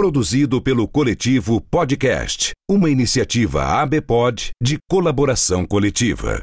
Produzido pelo Coletivo Podcast, uma iniciativa ABPOD de colaboração coletiva.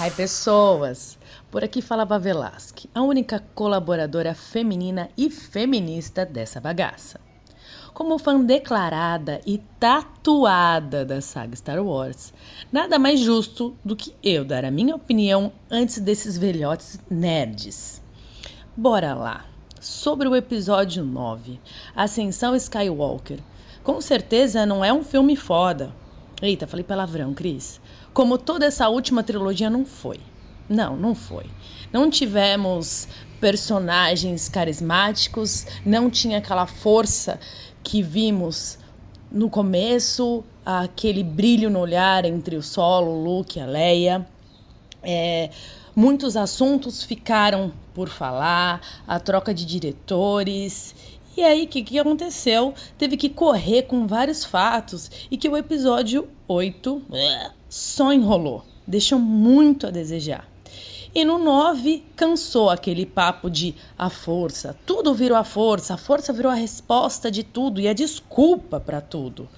Ai, pessoas! Por aqui falava Velasque, a única colaboradora feminina e feminista dessa bagaça. Como fã declarada e tatuada da saga Star Wars, nada mais justo do que eu dar a minha opinião antes desses velhotes nerds. Bora lá! Sobre o episódio 9, Ascensão Skywalker. Com certeza não é um filme foda. Eita, falei palavrão, Cris como toda essa última trilogia não foi. Não, não foi. Não tivemos personagens carismáticos, não tinha aquela força que vimos no começo, aquele brilho no olhar entre o Solo, o Luke e a Leia. É, muitos assuntos ficaram por falar, a troca de diretores. E aí, o que, que aconteceu? Teve que correr com vários fatos e que o episódio 8 só enrolou, deixou muito a desejar. E no 9, cansou aquele papo de a força. Tudo virou a força, a força virou a resposta de tudo e a desculpa para tudo.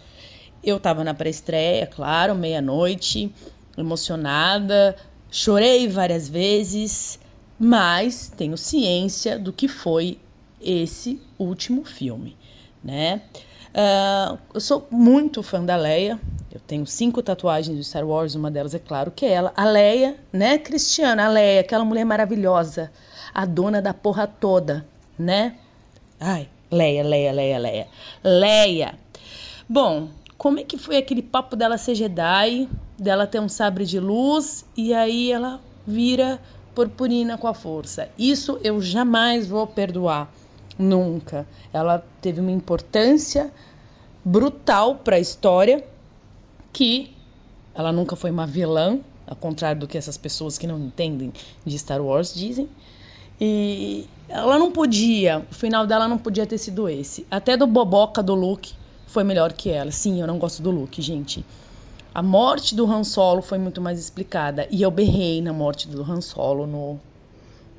Eu estava na pré-estreia, claro, meia-noite, emocionada, chorei várias vezes, mas tenho ciência do que foi esse último filme, né? Uh, eu sou muito fã da Leia. Eu tenho cinco tatuagens de Star Wars, uma delas é claro que é ela. A Leia, né, Cristiana? A Leia, aquela mulher maravilhosa, a dona da porra toda, né? Ai, Leia, Leia, Leia, Leia. Leia. Bom, como é que foi aquele papo dela ser Jedi, dela ter um sabre de luz e aí ela vira purpurina com a força? Isso eu jamais vou perdoar. Nunca. Ela teve uma importância brutal para a história que ela nunca foi uma vilã, ao contrário do que essas pessoas que não entendem de Star Wars dizem. E ela não podia, o final dela não podia ter sido esse. Até do boboca do Luke foi melhor que ela. Sim, eu não gosto do Luke, gente. A morte do Han Solo foi muito mais explicada. E eu berrei na morte do Han Solo no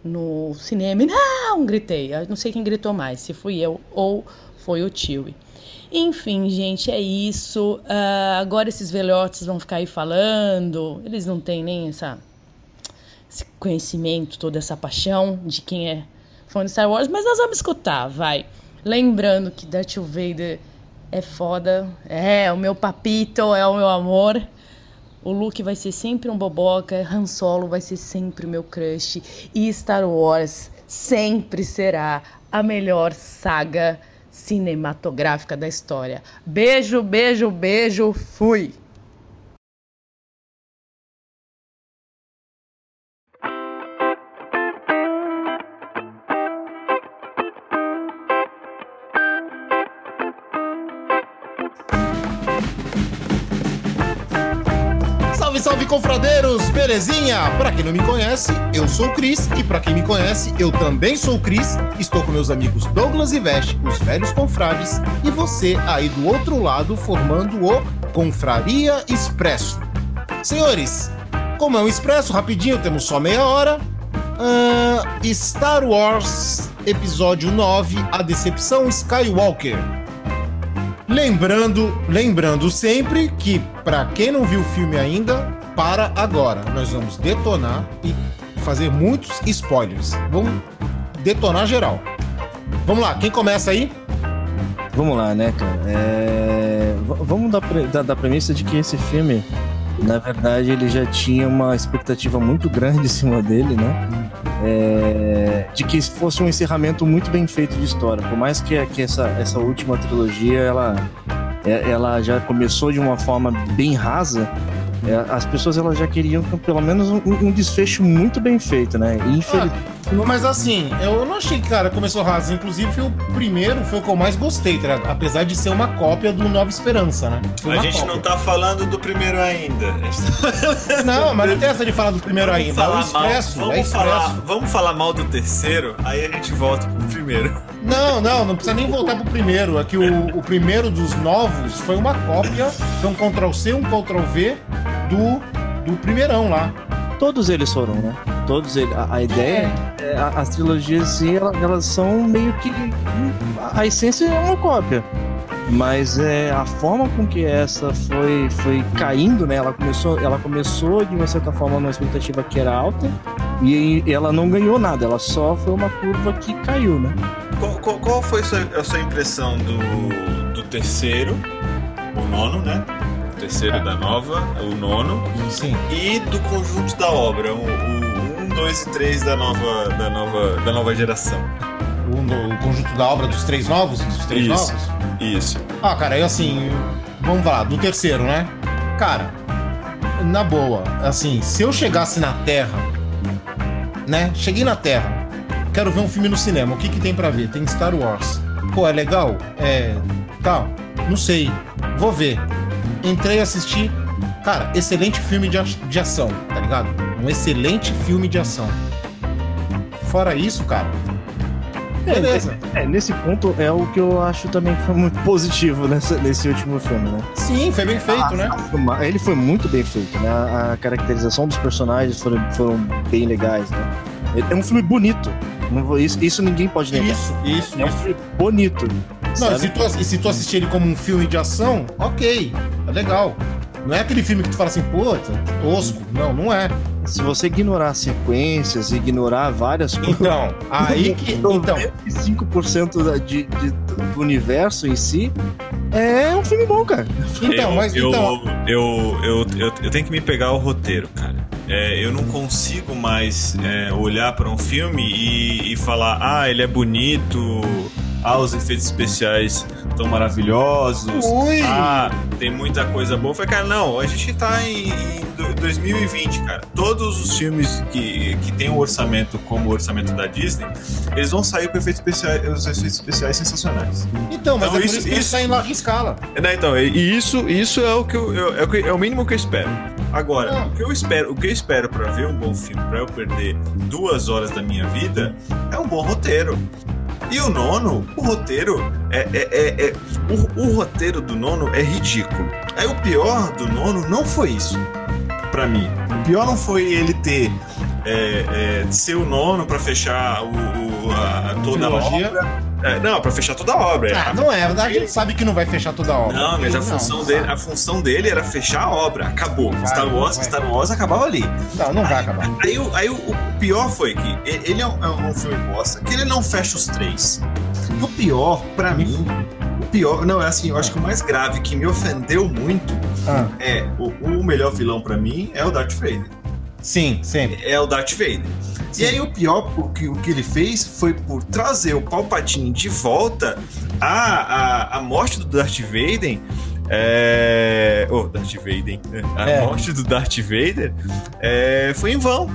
no cinema não gritei. Eu não sei quem gritou mais, se fui eu ou foi o tio. Enfim, gente, é isso. Uh, agora esses velhotes vão ficar aí falando. Eles não têm nem essa, esse conhecimento, toda essa paixão de quem é fã de Star Wars, mas nós vamos escutar, vai. Lembrando que Darth Vader é foda, é o meu papito, é o meu amor. O Luke vai ser sempre um boboca, Han Solo vai ser sempre o meu crush e Star Wars sempre será a melhor saga cinematográfica da história. Beijo, beijo, beijo, fui! Belezinha? Para quem não me conhece, eu sou o Cris e para quem me conhece, eu também sou o Cris. Estou com meus amigos Douglas e Veste, os velhos confrades, e você aí do outro lado formando o Confraria Expresso. Senhores, como é um expresso rapidinho, temos só meia hora. Uh, Star Wars Episódio 9, A Decepção Skywalker. Lembrando, lembrando sempre que para quem não viu o filme ainda, para agora. Nós vamos detonar e fazer muitos spoilers. Vamos detonar geral. Vamos lá, quem começa aí? Vamos lá, né, cara? É... Vamos da, da premissa de que esse filme, na verdade, ele já tinha uma expectativa muito grande em cima dele, né? É... De que fosse um encerramento muito bem feito de história. Por mais que, que essa, essa última trilogia, ela, é, ela já começou de uma forma bem rasa, é, as pessoas elas já queriam pelo menos um, um desfecho muito bem feito, né? Infelizmente. Ah, mas assim, eu não achei que, cara, começou raso. Inclusive, o primeiro foi o que eu mais gostei, tá? Apesar de ser uma cópia do Nova Esperança, né? a gente cópia. não tá falando do primeiro ainda. Não, mas não tem essa de falar do primeiro vamos ainda. É o Expresso. Vamos, é expresso. Falar, vamos falar mal do terceiro, aí a gente volta pro primeiro. Não, não, não precisa nem voltar pro primeiro. É que o, o primeiro dos novos foi uma cópia, foi um Ctrl-C, um Ctrl-V do, do primeirão lá. Todos eles foram, né? Todos eles. A, a ideia, é. É, as trilogias, sim, elas, elas, são meio que. A essência é uma cópia. Mas é, a forma com que essa foi, foi caindo, né? Ela começou, ela começou de uma certa forma numa expectativa que era alta e ela não ganhou nada, ela só foi uma curva que caiu, né? Qual, qual, qual foi a sua impressão do, do terceiro, o nono, né? Terceiro da nova, o nono. Sim. E do conjunto da obra, o 1, 2 e 3 da nova, da nova, da nova geração. O, o, conjunto da obra dos três novos? Dos três Isso. novos? Isso. Ah, cara, eu assim. Vamos lá, do terceiro, né? Cara, na boa, assim, se eu chegasse na Terra, né? Cheguei na Terra, quero ver um filme no cinema, o que que tem para ver? Tem Star Wars. Pô, é legal? É. Tal. Tá, não sei. Vou ver entrei a assistir. Cara, excelente filme de, de ação, tá ligado? Um excelente filme de ação. Fora isso, cara. Beleza. É, é, nesse ponto é o que eu acho também que foi muito positivo nessa, nesse último filme, né? Sim, foi bem feito, ah, né? Ele foi muito bem feito, né? A, a caracterização dos personagens foram, foram bem legais, né? É um filme bonito. Isso, isso ninguém pode negar. Isso, isso. É um filme bonito. Não, se tu, e se tu assistir ele como um filme de ação, ok, é legal. Não é aquele filme que tu fala assim, pô, tosco. Não, não é. Se você ignorar sequências, ignorar várias coisas. Então, aí que. Então, 95% de, de, do universo em si é um filme bom, cara. Então, eu, mas. Eu, então... Eu, eu, eu, eu, tenho que me pegar o roteiro, cara. É, eu não consigo mais é, olhar para um filme e, e falar, ah, ele é bonito ah, os efeitos especiais tão maravilhosos. Ui. Ah, tem muita coisa boa. Eu falei, cara, não, a gente tá em, em 2020, cara. Todos os filmes que, que tem um orçamento como o orçamento da Disney, eles vão sair com efeitos especiais, os efeitos especiais sensacionais. Então, mas então, é isso, isso, isso sai em larga escala. Né, então, e isso, isso é o que eu, eu, é, o, é o mínimo que eu espero. Agora, ah. o que eu espero, o que eu espero para ver um bom filme, para eu perder duas horas da minha vida, é um bom roteiro. E o nono, o roteiro é. é, é, é o, o, roteiro do nono é ridículo. Aí o pior do nono não foi isso. para mim. O pior não foi ele ter. É, é ser o nono para fechar o, o a, toda a obra é, não, pra fechar toda a obra. Ah, não é, a gente sabe que não vai fechar toda a obra. Não, mas a função, não, dele, a função dele era fechar a obra. Acabou. Vai, Star Wars, Star Wars acabava ali. Não, não vai aí, acabar. Aí, aí, aí o, o, pior foi que ele é um, é um filme bosta, que ele não fecha os três. E o pior, pra mim, o pior, não, é assim, eu acho que o mais grave que me ofendeu muito ah. é o, o melhor vilão para mim é o Darth Vader. Sim, sempre. É o Darth Vader. Sim. E aí o pior, o que, o que ele fez foi por trazer o Palpatine de volta a, a, a morte do Darth Vader. É... Oh, Darth Vader. A é. morte do Darth Vader é... foi em vão.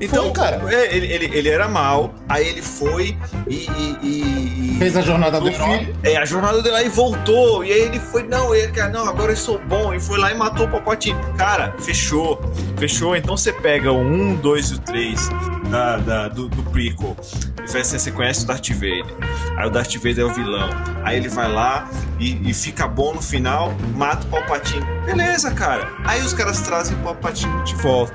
Então, Foi, cara. é, ele, ele, ele era mal, aí ele foi e. e- e- Fez a jornada do herói. filho- É, a jornada dele lá e voltou. E aí ele foi, não, ele, cara, não, agora eu sou bom. E foi lá e matou o Palpatine. Cara, fechou. Fechou. Então você pega o 1, 2 e o 3 da, da- do, do prequel. Você conhece o Darth Vader. Aí o Darth Vader é o vilão. Aí ele vai lá e, e fica bom no final, mata o Palpatine. Beleza, cara. Aí os caras trazem o Palpatine de volta.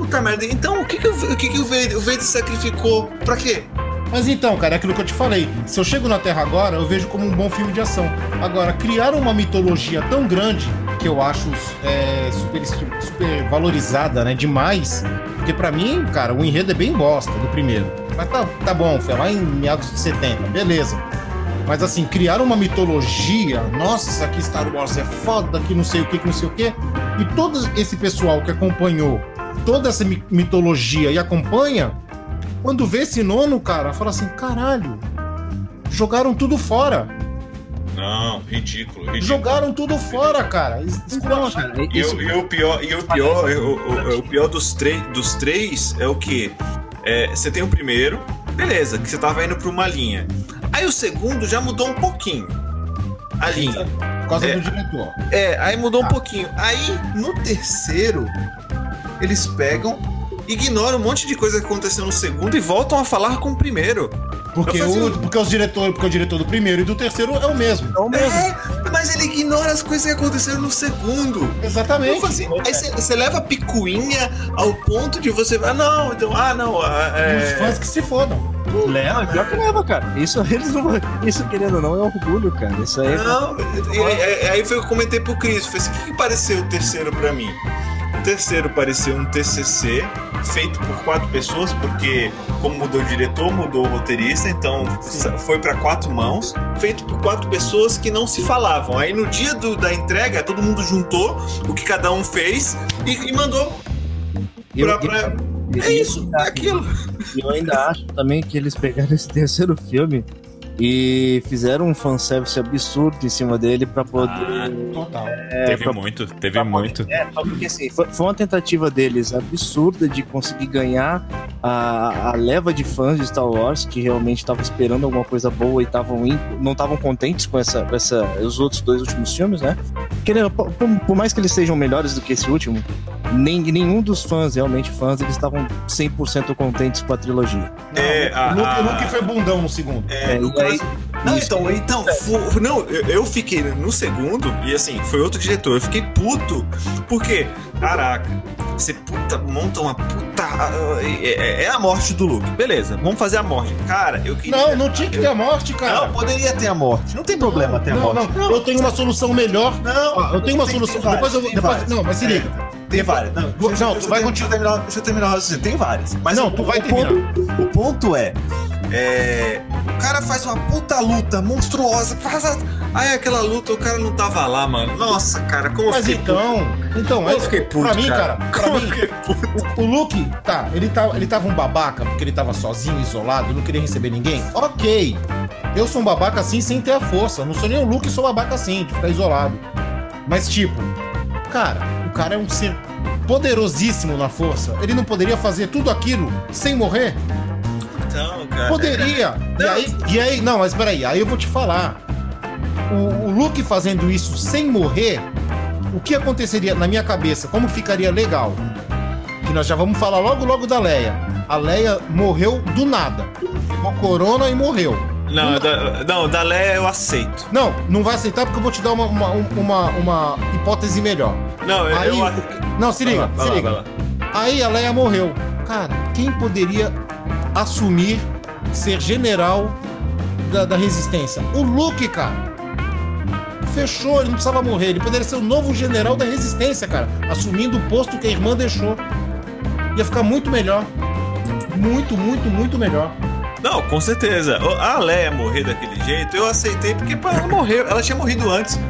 Puta merda, então o que que o, o, que que o Vader, o Vader sacrificou? Pra quê? Mas então, cara, é aquilo que eu te falei. Se eu chego na Terra agora, eu vejo como um bom filme de ação. Agora, criaram uma mitologia tão grande que eu acho é, super, super valorizada, né? Demais. Porque pra mim, cara, o enredo é bem bosta do primeiro. Mas tá, tá bom, foi lá em meados de 70, beleza. Mas assim, criaram uma mitologia. Nossa, aqui Star Wars é foda, que não sei o que, que não sei o que. E todo esse pessoal que acompanhou toda essa mi- mitologia e acompanha, quando vê esse nono, cara, fala assim: caralho, jogaram tudo fora. Não, ridículo, ridículo. Jogaram tudo fora, cara. Então, esculacharam. cara, E, isso, o- e o pior, e o pior, o, o- o pior dos, três dos três é o que? Você tem o primeiro, beleza, que você tava indo pra uma linha. Aí o segundo já mudou um pouquinho. A linha. Por causa É. do diretor. É, aí mudou um Ah. pouquinho. Aí, no terceiro, eles pegam, ignoram um monte de coisa que aconteceu no segundo e voltam a falar com o primeiro. Porque, fazia o, porque os diretores, porque o diretor do primeiro e do terceiro é o mesmo. é o mesmo. É, mas ele ignora as coisas que aconteceram no segundo. Exatamente. assim, aí você- leva a picuinha ao ponto de você. Ah, não, então. Ah, não. ah, Os É, fãs que se fodam. Leva, pior que leva, cara. Isso eles não Isso, querendo ou não, é orgulho, cara. Isso aí é. não, e- e- aí foi o que eu comentei pro Cris. Falei assim: o que, que pareceu o terceiro pra mim? O terceiro pareceu um TCC feito por quatro pessoas, porque, como mudou o diretor, mudou o roteirista, então sa- foi pra quatro mãos, feito por quatro pessoas que não se falavam. Aí no dia do- da entrega, todo mundo juntou o que cada um fez e, e mandou Eu- pra. pra- eu- é isso, é aquilo. E eu ainda acho também que eles pegaram esse terceiro filme e fizeram um fanservice absurdo em cima dele pra poder. Total. teve pra- muito, teve pra- muito. É, só porque assim, foi, foi uma tentativa deles absurda de conseguir ganhar a, a leva de fãs de Star Wars que realmente estavam esperando alguma coisa boa e estavam in- não estavam contentes com essa, com essa, os outros dois últimos filmes, né? Querendo, por, por mais que eles sejam melhores do que esse último, nem, nenhum dos fãs, realmente fãs, eles estavam 100% contentes com a trilogia. Não, É, a- o, Luke, a- o Luke foi bundão no segundo. É, É, no e aí- caso- Não, isso- então, então fu- não, eu, eu fiquei no segundo, e assim, foi outro diretor, eu fiquei puto, porque, caraca, você puta, monta uma puta. É, é- é a morte do Luke, beleza, vamos fazer a morte. Cara, eu queria. Não, não tinha que ter a morte, cara. Não, poderia ter a morte, não tem problema ter a Não, morte. não, eu tenho uma solução melhor. Não, Ó, eu tenho uma solução. Depois eu vou. Depois, não, mas se liga. Tem várias. Não, Não, deixa, tu deixa, vai continuar. terminar, deixa eu terminar o raciocínio. Tem várias. Mas Não, o, tu vai o terminar. ponto, o ponto é, é, O cara faz uma puta luta monstruosa. Faz a, aí aquela luta, o cara não tava lá, mano. Nossa, cara, como eu Mas fiquei então, então, Eu é, fiquei puto, pra mim, cara. pra Como mim, o, o Luke, tá, ele, tá, ele tava um babaca porque ele tava sozinho, isolado, não queria receber ninguém. Ok. Eu sou um babaca assim sem ter a força. Não sou nem o Luke, sou babaca assim, de ficar isolado. Mas, tipo, cara, o cara é um ser poderosíssimo na força. Ele não poderia fazer tudo aquilo sem morrer? Então, cara. Poderia. E aí, e aí, não, mas peraí, aí eu vou te falar. O, o Luke fazendo isso sem morrer, o que aconteceria na minha cabeça? Como ficaria legal? Que nós já vamos falar logo logo da Leia. A Leia morreu do nada. Pegou corona e morreu. Não, da, não, da Leia eu aceito. Não, não vai aceitar porque eu vou te dar uma, uma, uma, uma hipótese melhor. Não, eu. Aí, eu não, se liga, lá, se liga. lá. Aí a Leia morreu. Cara, quem poderia assumir ser general da, da resistência? O Luke, cara. Fechou, ele não precisava morrer. Ele poderia ser o novo general da resistência, cara. Assumindo o posto que a irmã deixou. Ia ficar muito melhor. Muito, muito, muito melhor. Não, com certeza. A Leia morrer daquele jeito, eu aceitei porque pô, ela morreu. Ela tinha morrido antes.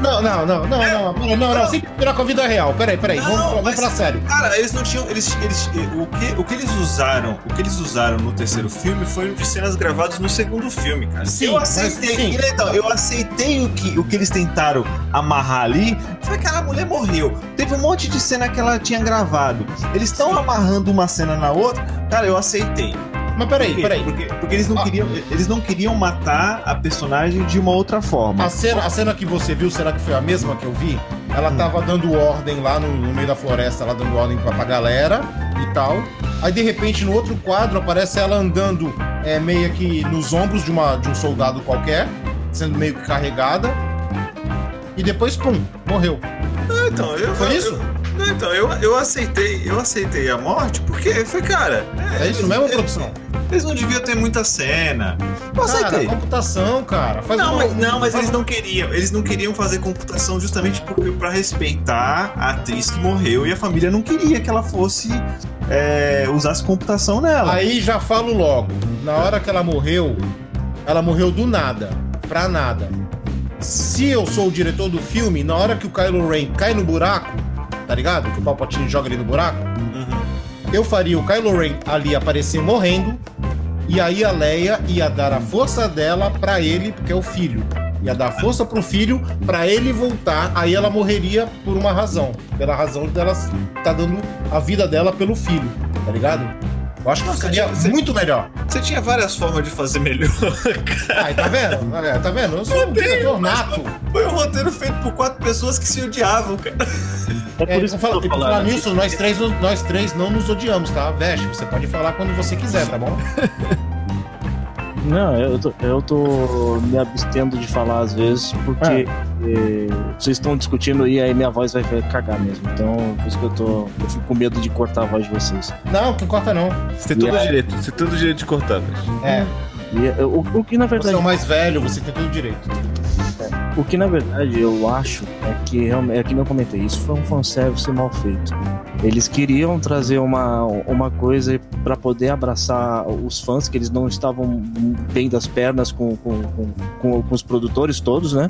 Não, não, não, não, não, não, não, não, sem tirar com a vida real. Peraí, peraí, Não, vamos, vamos falar sério. Cara, eles não tinham. Eles, eles, o, que, o que eles usaram, o que eles usaram no terceiro filme foi de cenas gravadas no segundo filme, cara. Sim, eu aceitei. sim. Então, eu aceitei o que, o que eles tentaram amarrar ali. Foi que aquela mulher morreu. Teve um monte de cena que ela tinha gravado. Eles estão amarrando uma cena na outra. Cara, eu aceitei. Mas peraí, peraí. Porque, porque eles, não Ah. queriam, eles não queriam matar a personagem de uma outra forma. A cena, a cena que você viu, será que foi a mesma que eu vi? Ela tava dando ordem lá no, no meio da floresta, lá dando ordem pra, pra galera e tal. Aí de repente no outro quadro aparece ela andando é, meio que nos ombros de, uma, de um soldado qualquer, sendo meio que carregada. E depois, pum, morreu. Ah, Então, eu, Foi eu- isso? eu- então, eu, eu aceitei, eu aceitei a morte porque foi, cara. É isso mesmo, produção? Eles não deviam ter muita cena. Eu Cara, aceitei. computação, cara. Faz Não, uma- mas, não, mas faz eles não queriam. Eles não queriam fazer computação justamente porque para respeitar a atriz que morreu e a família não queria que ela fosse é, usasse computação nela. Aí já falo logo. Na hora que ela morreu, ela morreu do nada, pra nada. Se eu sou o diretor do filme, na hora que o Kylo Ren cai no buraco, tá ligado? Que o Palpatine joga ele no buraco, Uhum. eu faria o Kylo Ren ali aparecer morrendo, e aí a Leia ia dar a força dela pra ele, porque é o filho. Ia dar força pro filho pra ele voltar, aí ela morreria por uma razão. Pela razão dela tá dando a vida dela pelo filho, tá ligado? Eu acho que Nossa, seria você- muito melhor. Você tinha várias formas de fazer melhor. Ai, tá vendo? Olha, Tá vendo? Eu sou um diretor nato. Foi um roteiro feito por quatro pessoas que se odiavam, cara. É por É, isso que eu e falar falando. nisso, nós três, nós três não nos odiamos, tá? Veste, você pode falar quando você quiser, tá bom? Não, eu tô, eu tô me abstendo de falar às vezes porque eh, vocês estão discutindo e aí minha voz vai, cagar mesmo. Então, por isso que eu tô. Eu fico com medo de cortar a voz de vocês. Não, que corta não. Você tem todo todo o direito. Você tem todo o direito de cortar, velho. É, E o, o que na você verdade. é o mais velho, você tem todo o direito. O que na verdade eu acho é que é que eu comentei, isso foi um fanservice mal feito. Eles queriam trazer uma, uma coisa para poder abraçar os fãs, que eles não estavam bem das pernas com, com, com, com, com os produtores todos, né?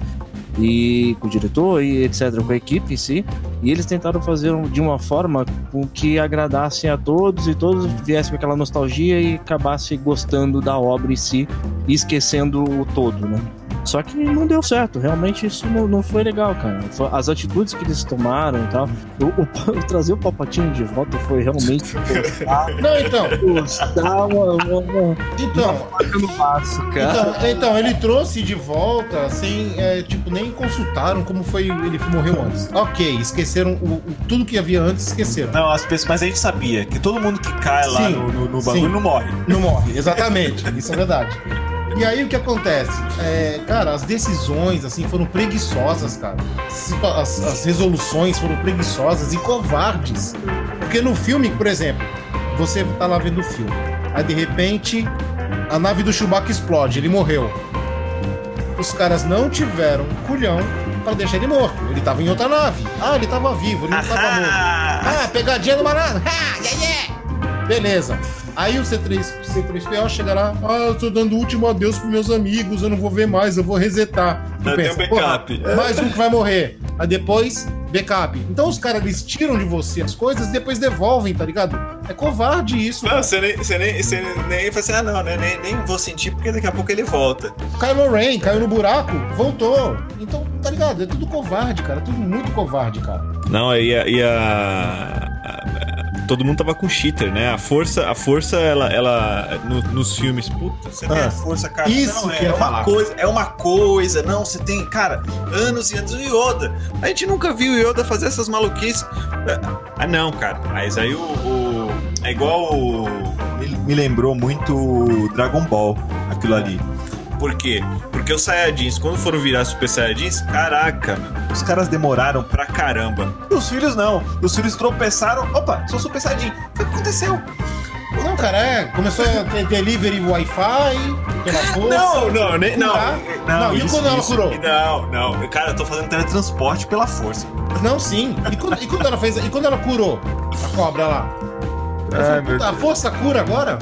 E com o diretor e etc., com a equipe em si. E eles tentaram fazer de uma forma com que agradassem a todos e todos viessem com aquela nostalgia e acabassem gostando da obra em si e esquecendo o todo, né? Só que não deu certo, realmente isso não, não foi legal, cara. As atitudes que eles tomaram e tal. O, o- trazer o Palpatine de volta foi realmente forçar, Não, então, forçar uma, uma, uma então, no passo, cara. então, então, ele trouxe de volta sem, é, tipo, nem consultaram como foi ele morreu antes. Ok, esqueceram o, o- tudo que havia antes, esqueceram. Não, as pessoas, mas a gente sabia que todo mundo que cai lá Sim, no, no, no bagulho sim. não morre. Não morre, exatamente. Isso é verdade. E aí o que acontece? É, cara, as decisões assim foram preguiçosas, cara. As, as resoluções foram preguiçosas e covardes. Porque no filme, por exemplo, você tá lá vendo o filme. Aí de repente a nave do Chewbacca explode, ele morreu. Os caras não tiveram culhão para deixar ele morto. Ele tava em outra nave. Ah, ele tava vivo, ele não tava morto. Ah, pegadinha do malandro. Ah, yeah, yeah. Beleza. Aí o C3, C3PO chega lá, ah, eu tô dando o último adeus pros meus amigos, eu não vou ver mais, eu vou resetar. Tu tem um backup. "Porra, mais um que vai morrer. Aí depois, backup. Então os caras, eles tiram de você as coisas e depois devolvem, tá ligado? É covarde isso. Não, você nem, você nem, você nem fala assim, ah não, né? Nem, nem vou sentir porque daqui a pouco ele volta. Kylo Ren caiu no buraco, voltou. Então, tá ligado? É tudo covarde, cara. É tudo muito covarde, cara. Não, a, e a- a- a- Todo mundo tava com cheater, né? A força, a força, ela, ela no- nos filmes, puta, você tem Ah, a força, cara. isso não, que é, eu ia uma falar. coisa, é uma coisa, não, você tem, cara, anos e anos o Yoda. A gente nunca viu o Yoda fazer essas maluquices. Ah, não, cara. Mas aí o, o- é igual o, me, me lembrou muito Dragon Ball, aquilo ali. Por quê? Porque os Saiyajins, quando foram virar Super Saiyajins, caraca, os caras demoraram pra caramba. E os filhos não. Os filhos tropeçaram. Opa, sou Super Saiyajin. O que aconteceu? Não, cara, é. Começou a ter delivery Wi-Fi, pela força. Não, não, nem, não. Não, Não, e isso, quando ela isso. curou? Não, não. Cara, eu tô fazendo teletransporte pela força. Não, sim. E quando, e quando ela fez. E quando ela curou a cobra lá? Ai, falou, meu "Puta, a força cura agora?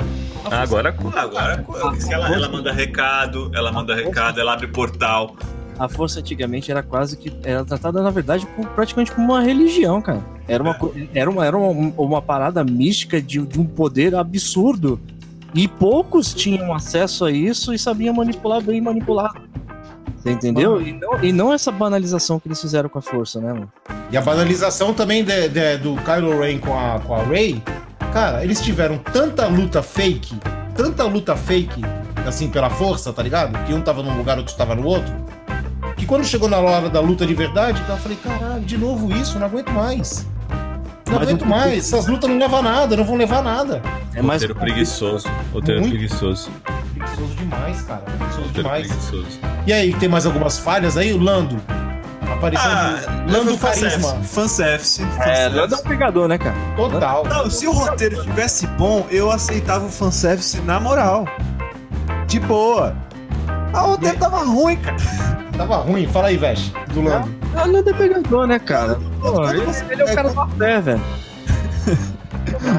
Agora, agora, ela, ela manda recado, ela manda recado, ela abre portal. A força antigamente era quase que. Era tratada, na verdade, como, praticamente como uma religião, cara. Era uma, era uma, era uma, uma parada mística de, de um poder absurdo. E poucos tinham acesso a isso e sabiam manipular bem manipulado. Você entendeu? E não, e não essa banalização que eles fizeram com a força, né, mano? E a banalização também de, de, do Kylo Ren com a, com a Rey, cara, eles tiveram tanta luta fake, tanta luta fake, assim, pela força, tá ligado? Que um tava num lugar, outro tava no outro. Que quando chegou na hora da luta de verdade, eu falei, caralho, de novo isso, não aguento mais. Não Mas aguento um- mais, essas lutas não levam a nada, não vão levar a nada. É mais. Roteiro preguiçoso. Roteiro Muito. preguiçoso. Preguiçoso demais, cara. Preguiçoso Roteiro demais. preguiçoso. E aí, tem mais algumas falhas aí? O Lando. Aparecendo. Ah, Lando fanservice. Carisma. Fanservice. É. Lando é um pegador, né, cara? Total. Não, se o roteiro tivesse bom, eu aceitava o fanservice na moral. De boa. Ah, o roteiro tava ruim, cara. Tava ruim. Fala aí, Vesh, do Lando. O Lando é pegador, né, cara? Pô, ele, ele é o cara da fé, velho.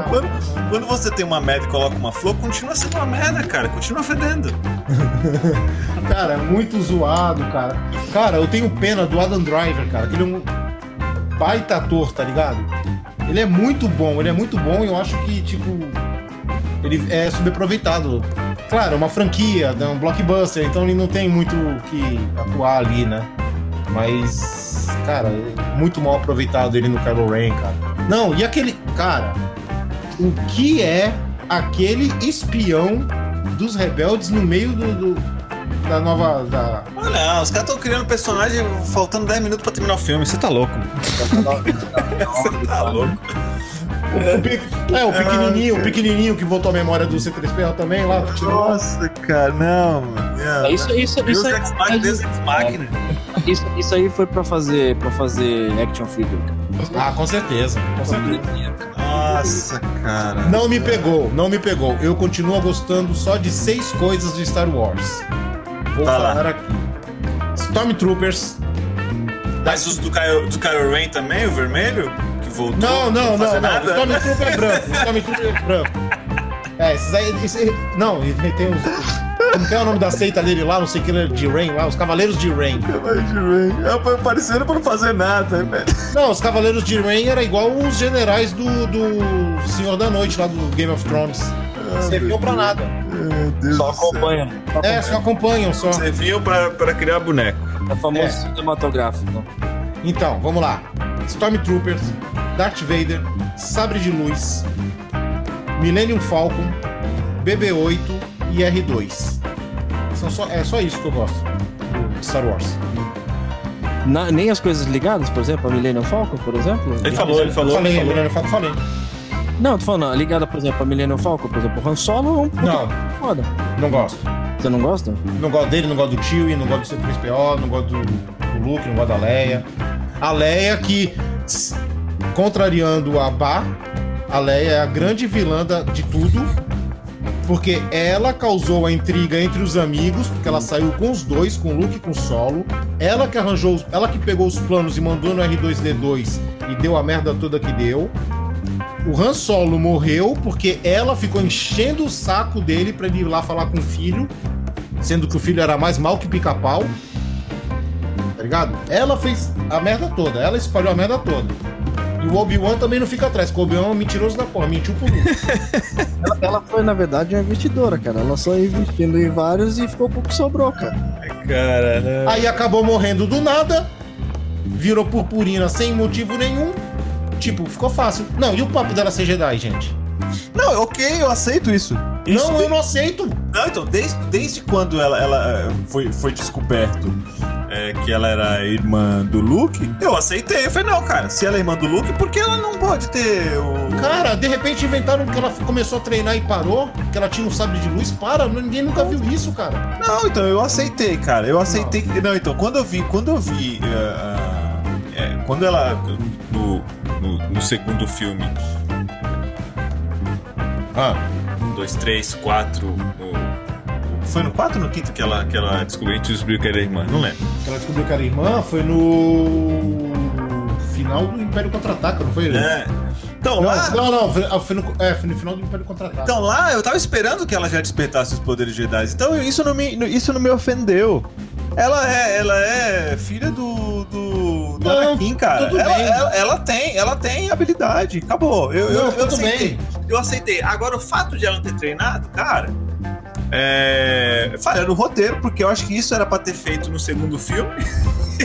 Quando, quando você tem uma merda e coloca uma flor, continua sendo uma merda, cara. Continua fedendo. Cara, é muito zoado, cara. Cara, eu tenho pena do Adam Driver, cara. Ele é um baita ator, tá ligado? Ele é muito bom, ele é muito bom e eu acho que, tipo, ele é subaproveitado. Claro, é uma franquia, é um blockbuster, então ele não tem muito o que atuar ali, né? Mas, cara, é muito mal aproveitado ele no Kylo Ren, cara. Não, e aquele. Cara, o que é aquele espião dos rebeldes no meio do, do- da nova. Da, Olha, os caras estão criando personagem faltando 10 minutos pra terminar o filme. Você tá louco. Você tá louco. o, pe- é, o pequenininho, o pequenininho que voltou à memória do C3PO também lá. Nossa, cara, não, mano. É, Isso, isso, Deus isso, Deus Ex Machina. isso, isso aí foi pra fazer, pra fazer action figure. Ah, com certeza, com certeza. Nossa, cara. Não me pegou, não me pegou. Eu continuo gostando só de seis coisas de Star Wars. Vou Tá lá. falar aqui: Stormtroopers. Mas os do Kylo, do Kylo Ren também, o vermelho? Que voltou? Não, não, não, não. nada? Stormtrooper é branco. Stormtrooper é branco. É, esses aí. esse- não, tem os. Como que é o nome da seita dele lá? Não sei o que era de Rain lá, os Cavaleiros de Rain. É parecendo pra não fazer nada, velho. Não, os Cavaleiros de Rain era igual os generais do, do Senhor da Noite lá do Game of Thrones. Serviam pra nada. Meu Deus Só do céu. acompanha. Só É, só acompanham só. Você viu pra, pra criar boneco. É famoso É. cinematográfico. Então, vamos lá. Stormtroopers, Darth Vader, Sabre de Luz, Millennium Falcon, BB-8 e R2. São só, é só isso que eu gosto do Star Wars. Na- nem as coisas ligadas, por exemplo, a Millennium Falcon, por exemplo? Ele falou, ele falou. falei, ele falou. Millennium Falcon, falei. Não, tô falando, ligada, por exemplo, a Millennium Falcon, por exemplo, o Han Solo é um Não, foda. não gosto. Você não gosta? Não gosto dele, não gosto do Chewie, não gosto do C3PO, não gosto do, do Luke, não gosto da Leia. A Leia que, contrariando a Ba, a Leia é a grande vilã de tudo, porque ela causou a intriga entre os amigos, porque ela saiu com os dois, com o Luke e com o Solo. Ela que arranjou, ela que pegou os planos e mandou no R2D2 e deu a merda toda que deu. O Han Solo morreu porque ela ficou enchendo o saco dele pra ele ir lá falar com o filho, sendo que o filho era mais mal que pica-pau. Tá ligado? Ela fez a merda toda, ela espalhou a merda toda. E o Obi-Wan também não fica atrás, porque o Obi-Wan é um mentiroso da porra, mentiu pro Luke. Ela, ela foi, na verdade, uma investidora, cara. Ela só ia investindo em vários e ficou pouco que sobrou, cara. Cara, né? Aí acabou morrendo do nada, virou purpurina sem motivo nenhum. Tipo, ficou fácil. Não, e o papo dela ser Jedi, gente? Não, ok, eu aceito isso. Isso não, eu não aceito. Não, então, desde, desde quando ela, ela eh, foi, foi descoberto eh, que ela era irmã do Luke, eu aceitei. Eu falei, não, cara, se ela é irmã do Luke, por que ela não pode ter o. Cara, de repente inventaram que ela começou a treinar e parou, que ela tinha um sabre de luz. Para, ninguém nunca viu isso, cara. Não, então eu aceitei, cara. Eu aceitei. Não, então, quando eu vi, quando eu vi. ah, É, quando ela. No, no, no segundo filme, Ah, 2, 3, 4. Foi no 4 ou no quinto que ela, que ela descobriu, descobriu que era irmã? Não lembro. que ela descobriu que era irmã foi no final do Império Contra-Ataca, não foi? É. Então Não, lá. não, não, foi, foi no, é, foi no final do Império Contra-Ataque. Então lá eu tava esperando que ela já despertasse os poderes Jedi. Então isso não me, isso não me ofendeu. Ela é, ela é filha do. do, do Não, Anakin, cara. Ela, ela, ela tem, ela tem habilidade. Acabou. Eu, eu, Não, eu tudo aceitei. bem. Eu aceitei. Agora, o fato de ela não ter treinado, cara. É. Falha no roteiro, porque eu acho que isso era pra ter feito no segundo filme.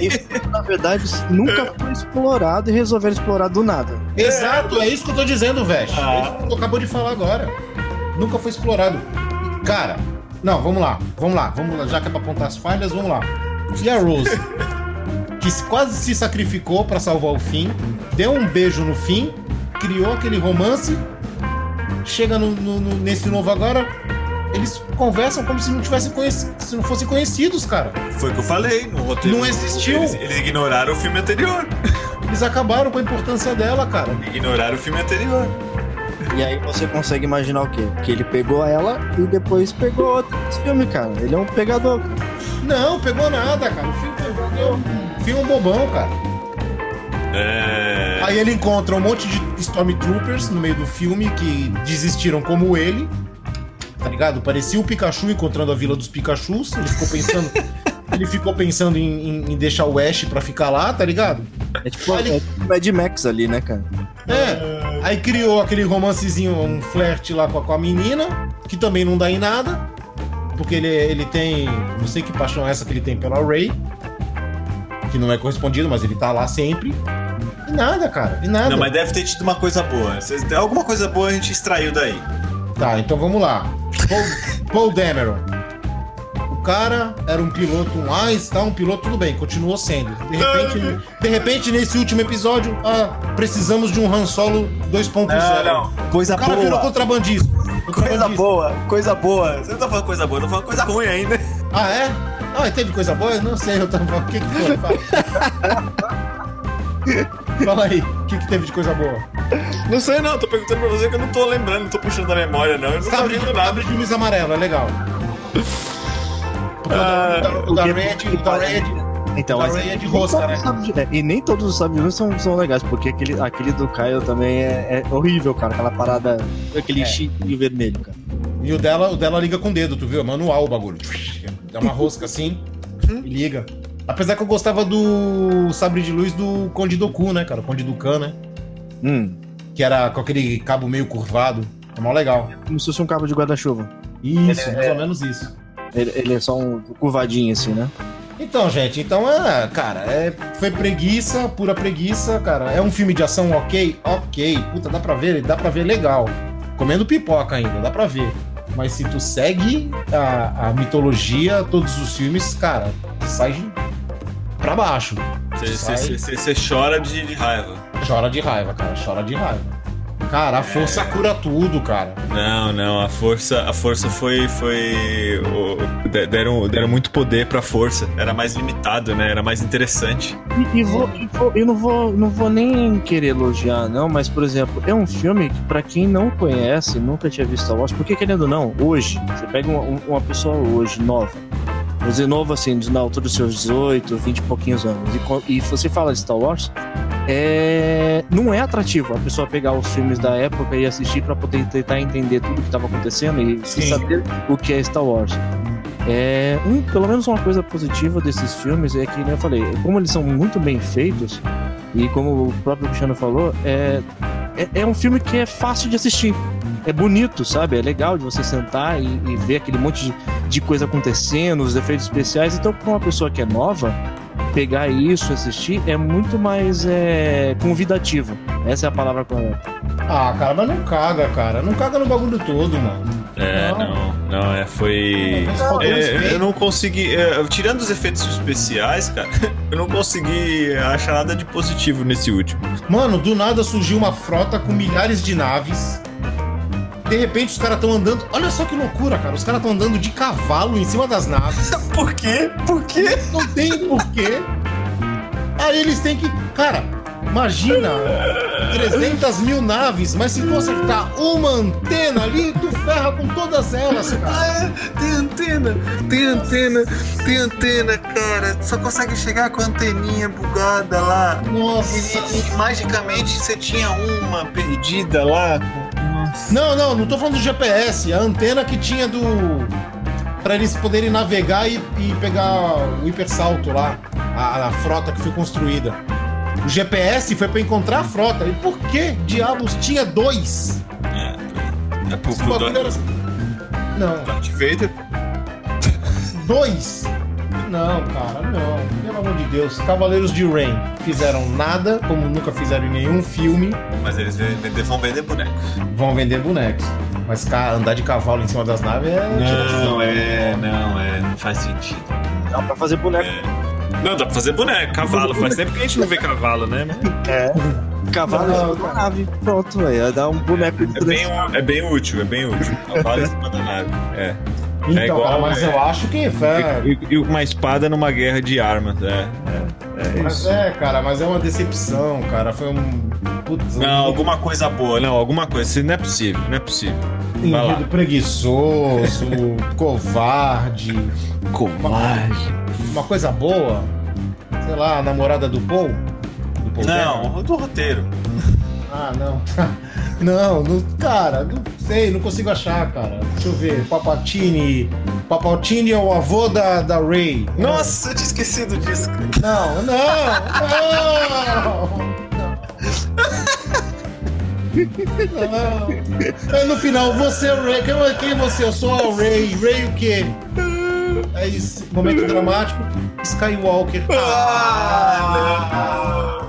Isso, na verdade, nunca foi explorado e resolveram explorar do nada. Exato, é isso que eu tô dizendo, velho. Ah. É isso que tu acabou de falar agora. Nunca foi explorado. Cara, não, vamos lá, vamos lá, vamos lá, já que é pra apontar as falhas, vamos lá. E a Rose, que se- quase se sacrificou pra salvar o fim, deu um beijo no fim, criou aquele romance, chega no- no- no- nesse novo agora, eles conversam como se não tivessem conhecido, se não fossem conhecidos, cara. Foi o que eu falei no roteiro. Não existiu. Eles, eles ignoraram o filme anterior. Eles acabaram com a importância dela, cara. Ignoraram o filme anterior. E aí você consegue imaginar o quê? Que ele pegou ela e depois pegou outro filme, cara. Ele é um pegador. cara. Não, pegou nada, cara. O filme, o filme é um bobão, cara. É. Aí ele encontra um monte de Stormtroopers no meio do filme que desistiram como ele. Tá ligado? Parecia o Pikachu encontrando a vila dos Pikachus. Ele ficou pensando. ele ficou pensando em, em- em deixar o Ash pra ficar lá, tá ligado? É tipo, Olha- é tipo Mad Max ali, né, cara? É. Aí criou aquele romancezinho, um flerte lá com a, com a menina, que também não dá em nada. Porque ele, ele tem. Não sei que paixão é essa que ele tem pela Ray. Que não é correspondido, mas ele tá lá sempre. E nada, cara. E nada. Não, mas deve ter tido uma coisa boa. Alguma coisa boa a gente extraiu daí. Tá, então vamos lá. Paul, Paul Dameron. O cara era um piloto, um AIS, tá? Um piloto, tudo bem, continuou sendo. De repente, de repente nesse último episódio, ah, precisamos de um Han Solo 2.0. Coisa O cara virou contrabandista. Coisa boa, coisa boa. Você não tá falando coisa boa, eu tô falando coisa ruim ainda. Ah, é? Ah, teve coisa boa? Eu não sei, eu tava falando. O que, que foi? Fala. Fala aí, o que, que teve de coisa boa? Não sei não, tô perguntando pra você que eu não tô lembrando, não tô puxando da memória não. Eu não tô Sabre, vendo nada. sabre de luz amarelo, é legal. Porque o da- o da- o da porque- Red, o da Red, Então, Da é de rosca, né? é, e nem todos os sabres são, são legais, porque aquele, aquele do Kyle também é, é horrível, cara. Aquela parada, aquele É. chifre vermelho, cara. E o dela, o dela liga com o dedo, tu viu? É manual o bagulho. Dá uma rosca assim e liga. Apesar que eu gostava do sabre de luz do Conde Doku, né, cara? O Conde Dukan, né? Hum, Que era com aquele cabo meio curvado. É mó legal. como se fosse um cabo de guarda-chuva. Isso, mais ou menos isso. Ele, ele é só um curvadinho assim, né? Então, gente, então é, cara, é, foi preguiça, pura preguiça, cara. É um filme de ação ok? Ok. Puta, dá pra ver, dá pra ver legal. Comendo pipoca ainda, dá pra ver. Mas se tu segue a, a mitologia, todos os filmes, cara, sai de- pra baixo. Você chora de, de raiva. Chora de raiva, cara, chora de raiva. Cara, a força cura tudo, cara. Não, não, a força, a força foi, foi, deram, deram muito poder pra força. Era mais limitado, né? Era mais interessante. E, e vou, e vou- eu não vou, não vou nem querer elogiar, não, mas, por exemplo, é um filme que, pra quem não conhece, nunca tinha visto Star Wars, porque querendo ou não, hoje, você pega uma, um- uma pessoa hoje, nova, vou dizer nova assim, na altura dos seus 18, 20 e pouquinhos anos, e, e você fala de Star Wars, é, não é atrativo a pessoa pegar os filmes da época e assistir pra poder tentar entender tudo que estava acontecendo e Sim. saber o que é Star Wars. É, um, pelo menos uma coisa positiva desses filmes é que, né, eu falei, como eles são muito bem feitos, e como o próprio Cristiano falou, é, é, é um filme que é fácil de assistir. É bonito, sabe? É legal de você sentar e, e ver aquele monte de, de coisa acontecendo, os efeitos especiais. Então, para uma pessoa que é nova, pegar isso e assistir é muito mais é, convidativo. Essa é a palavra correta. Ah, cara, mas não caga, cara. Não caga no bagulho todo, mano. É, Não. não, não, é, foi. Padrões É, eu não consegui. é, tirando os efeitos especiais, cara, eu não consegui achar nada de positivo nesse último. Mano, do nada surgiu uma frota com milhares de naves. De repente os caras estão andando. Olha só que loucura, cara. Os caras estão andando de cavalo em cima das naves. Por quê? Por quê? Não tem porquê. Aí eles têm que. Cara, Imagina, 300 mil naves, mas se tu acertar uma antena ali, tu ferra com todas elas, cara. Ah, tem antena, tem antena, tem antena, cara. Só consegue chegar com a anteninha bugada lá. Nossa. E, e magicamente você tinha uma perdida lá. Nossa. Não, não, não tô falando do GPS, a antena que tinha do. Pra eles poderem navegar e, e pegar o hipersalto lá, a, a frota que foi construída. O GPS foi pra encontrar a frota. E por que diabos tinha dois? É pro, Esse pro bagulho era- Não, Darth Vader. dois? Não, cara, não. Pelo amor de Deus. Cavaleiros de Rain fizeram nada, como nunca fizeram em nenhum filme. Mas eles vão vender boneco. Vão vender bonecos. Mas, cara, andar de cavalo em cima das naves é. Não, é, não, é, não faz sentido. Dá pra fazer boneco. Não, dá pra fazer boneco, cavalo. Faz tempo que a gente não vê cavalo, né? Cavalo Não, em cima da nave. Pronto, velho. Vai dar um boneco de É bem, é bem útil, é bem útil. Cavalo em cima da nave. É. Então, É igual, cara, mas é. eu acho que. É, E, uma espada numa guerra de armas, é. É, é mas isso. é, cara, mas é uma decepção, cara. Foi um. Putz, um Não, alguma coisa boa, não, alguma coisa. Isso Não é possível, não é possível. Enredo preguiçoso, covarde. Covarde. Uma coisa boa. Sei lá, a namorada do Paul? Do Paul? Não, do roteiro. Ah, não. Não, não, cara, não sei, não consigo achar, cara. Deixa eu ver. Papatini. Papatini é o avô da, da Ray. Nossa, eu tinha esquecido disso. Não, não, não! Não. Aí no final, você é o Ray. Quem, quem é você? Eu sou a Ray. Ray o quê? Aí, esse momento dramático. Skywalker. Ah, não,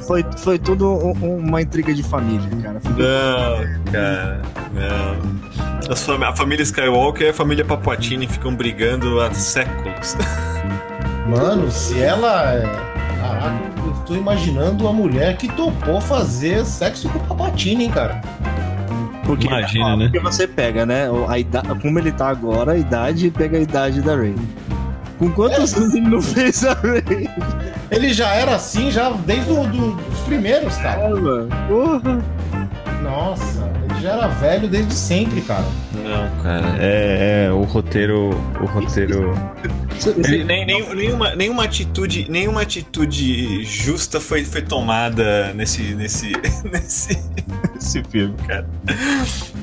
foi, foi tudo um- uma intriga de família, cara. Foi- Não, cara, não. Fam- a família Skywalker e a família Papatini ficam brigando há séculos. Mano, se ela é. Caraca, eu tô imaginando a mulher que topou fazer sexo com o Papatini, hein, cara. Porque, Imagina, ó, né? Porque você pega, né? A idade, como ele tá agora, a idade pega a idade da Ray. Com quantos anos ele não fez a Ray? Ele já era assim, já desde o, do- dos primeiros, cara. É, mano. Porra. Nossa, ele já era velho desde sempre, cara. Não, cara, é, é o roteiro. O roteiro. Ele- nem, nem- nenhuma, nenhuma atitude nenhuma atitude justa foi, foi tomada nesse nesse nesse, nesse filme cara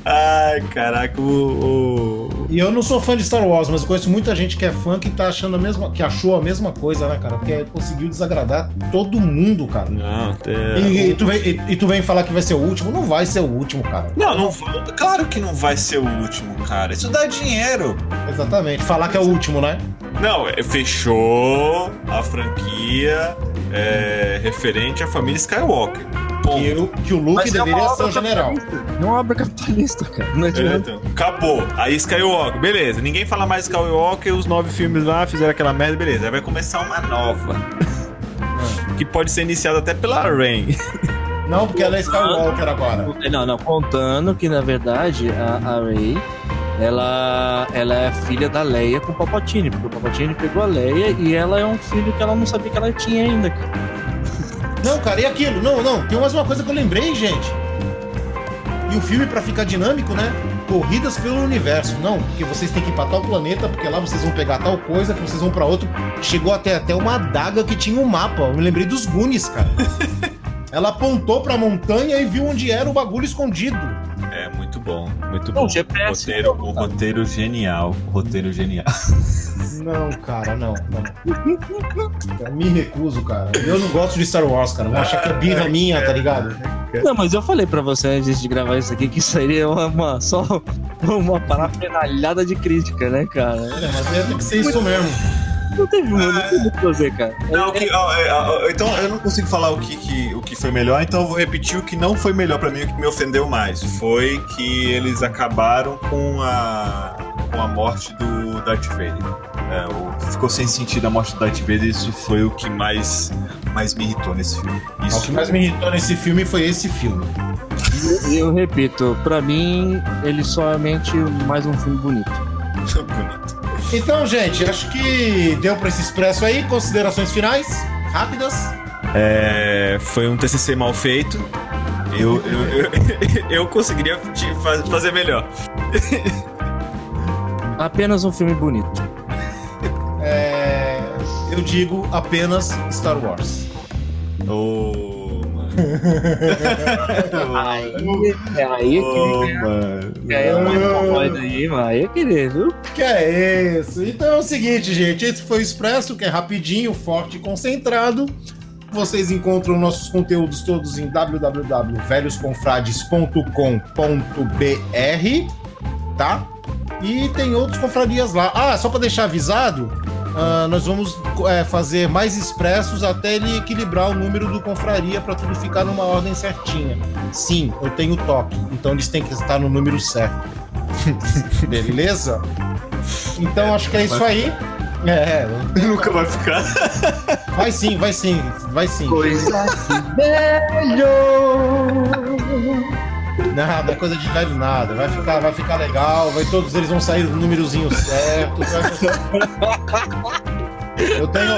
ai caraca o, o- E eu não sou fã de Star Wars, mas eu conheço muita gente que é fã que tá achando a mesma. que achou a mesma coisa, né, cara? Porque conseguiu desagradar todo mundo, cara. não é- E, e tu vem, e, e tu vem falar que vai ser o último? Não vai ser o último, cara. não não vai- claro que não vai ser o último cara isso dá dinheiro Exatamente. Falar que é o último, né? não é- fechou a franquia é, referente à família Skywalker Ponto. Que, o- que o Luke Mas é deveria ser obra o general. é uma obra capitalista, cara. Não É, adianta. então, acabou. Aí Skywalker, beleza. Ninguém fala mais Skywalker, os nove filmes lá fizeram aquela merda, beleza. Aí vai começar uma nova. que pode ser iniciada até pela Rain. Não, porque ela é Skywalker agora. Não, não, contando que na verdade a, a Ray ela, ela é filha da Leia com o Palpatine, porque o Palpatine pegou a Leia e ela é um filho que ela não sabia que ela tinha ainda, cara. Não, cara, e aquilo? Não, não, tem mais uma coisa que eu lembrei, gente. E o filme, pra ficar dinâmico, né? Corridas pelo universo. Não, porque vocês têm que ir pra tal planeta, porque lá vocês vão pegar tal coisa, que vocês vão pra outro. Chegou até, até uma adaga que tinha um mapa. Eu me lembrei dos Goonies, cara. Ela apontou pra montanha e viu onde era o bagulho escondido. É, muito bom. Muito Não, bom. GPS, roteiro, um roteiro genial. Roteiro genial. Não, cara, não, não. Eu me recuso, cara. Eu não gosto de Star Wars, cara. Vão achar que é birra minha, tá ligado? Não, mas eu falei pra você antes de gravar isso aqui que seria uma, uma- só uma parafernalhada de crítica, né, cara? É, mas ia ter que ser isso mesmo. Não teve muito, o que fazer, cara. Não, o que- ó, é, ó, então eu não consigo falar o que, que- o que foi melhor, então eu vou repetir o que não foi melhor pra mim, o que me ofendeu mais. Foi que eles acabaram com a, com a morte do Darth Vader. É, o- ficou sem sentido a morte do Darth Vader, isso foi o que mais, mais me irritou nesse filme. O Isso que mais me irritou nesse filme foi esse filme. E eu repito, pra mim, ele somente mais um filme bonito. bonito. Então, gente, acho que deu pra esse expresso aí. Considerações finais? Rápidas? É, foi um TCC mal feito. Eu, eu, eu, eu conseguiria fazer melhor. Apenas um filme bonito. É, eu digo apenas Star Wars. Mano. Aí, é aí Ô, que mano. é uma hemorroida aí, mano. Aí eu queria, viu? Que é isso? Então é o seguinte, gente. Esse foi o Expresso, que é rapidinho, forte e concentrado. Vocês encontram nossos conteúdos todos em www.velhosconfrades.com.br, tá? E tem outros confradias lá. Ah, só para deixar avisado, ah, nós vamos é, fazer mais expressos até ele equilibrar o número do confraria para tudo ficar numa ordem certinha. Sim, eu tenho toque, então eles têm que estar no número certo. Beleza? Então acho que é isso aí. É, Nunca vai ficar. vai sim, vai sim, vai sim. Coisa Não, não é coisa de velho nada. Vai ficar, vai ficar legal. Vai, todos eles vão sair do númerozinho certo. Eu tenho.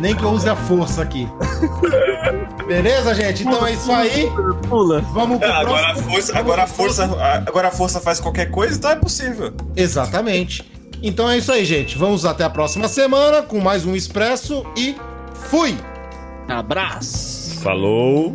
Nem que eu use a força aqui. Beleza, gente? Então é isso aí. Pula. Vamos pro Agora a força, agora a força, agora a força faz qualquer coisa, então é possível. Exatamente. Então é isso aí, gente. Vamos até a próxima semana com mais um Expresso e fui! Abraço. Falou.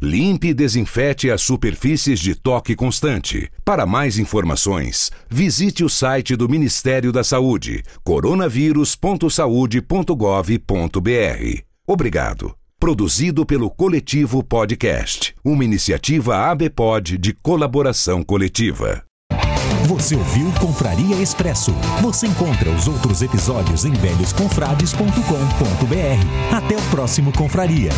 Limpe e desinfete as superfícies de toque constante. Para mais informações, visite o site do Ministério da Saúde, coronavírus.saude.gov.br. Obrigado. Produzido pelo Coletivo Podcast, uma iniciativa ABPOD de colaboração coletiva. Você ouviu Confraria Expresso. Você encontra os outros episódios em velhosconfrades.com.br. Até o próximo Confraria.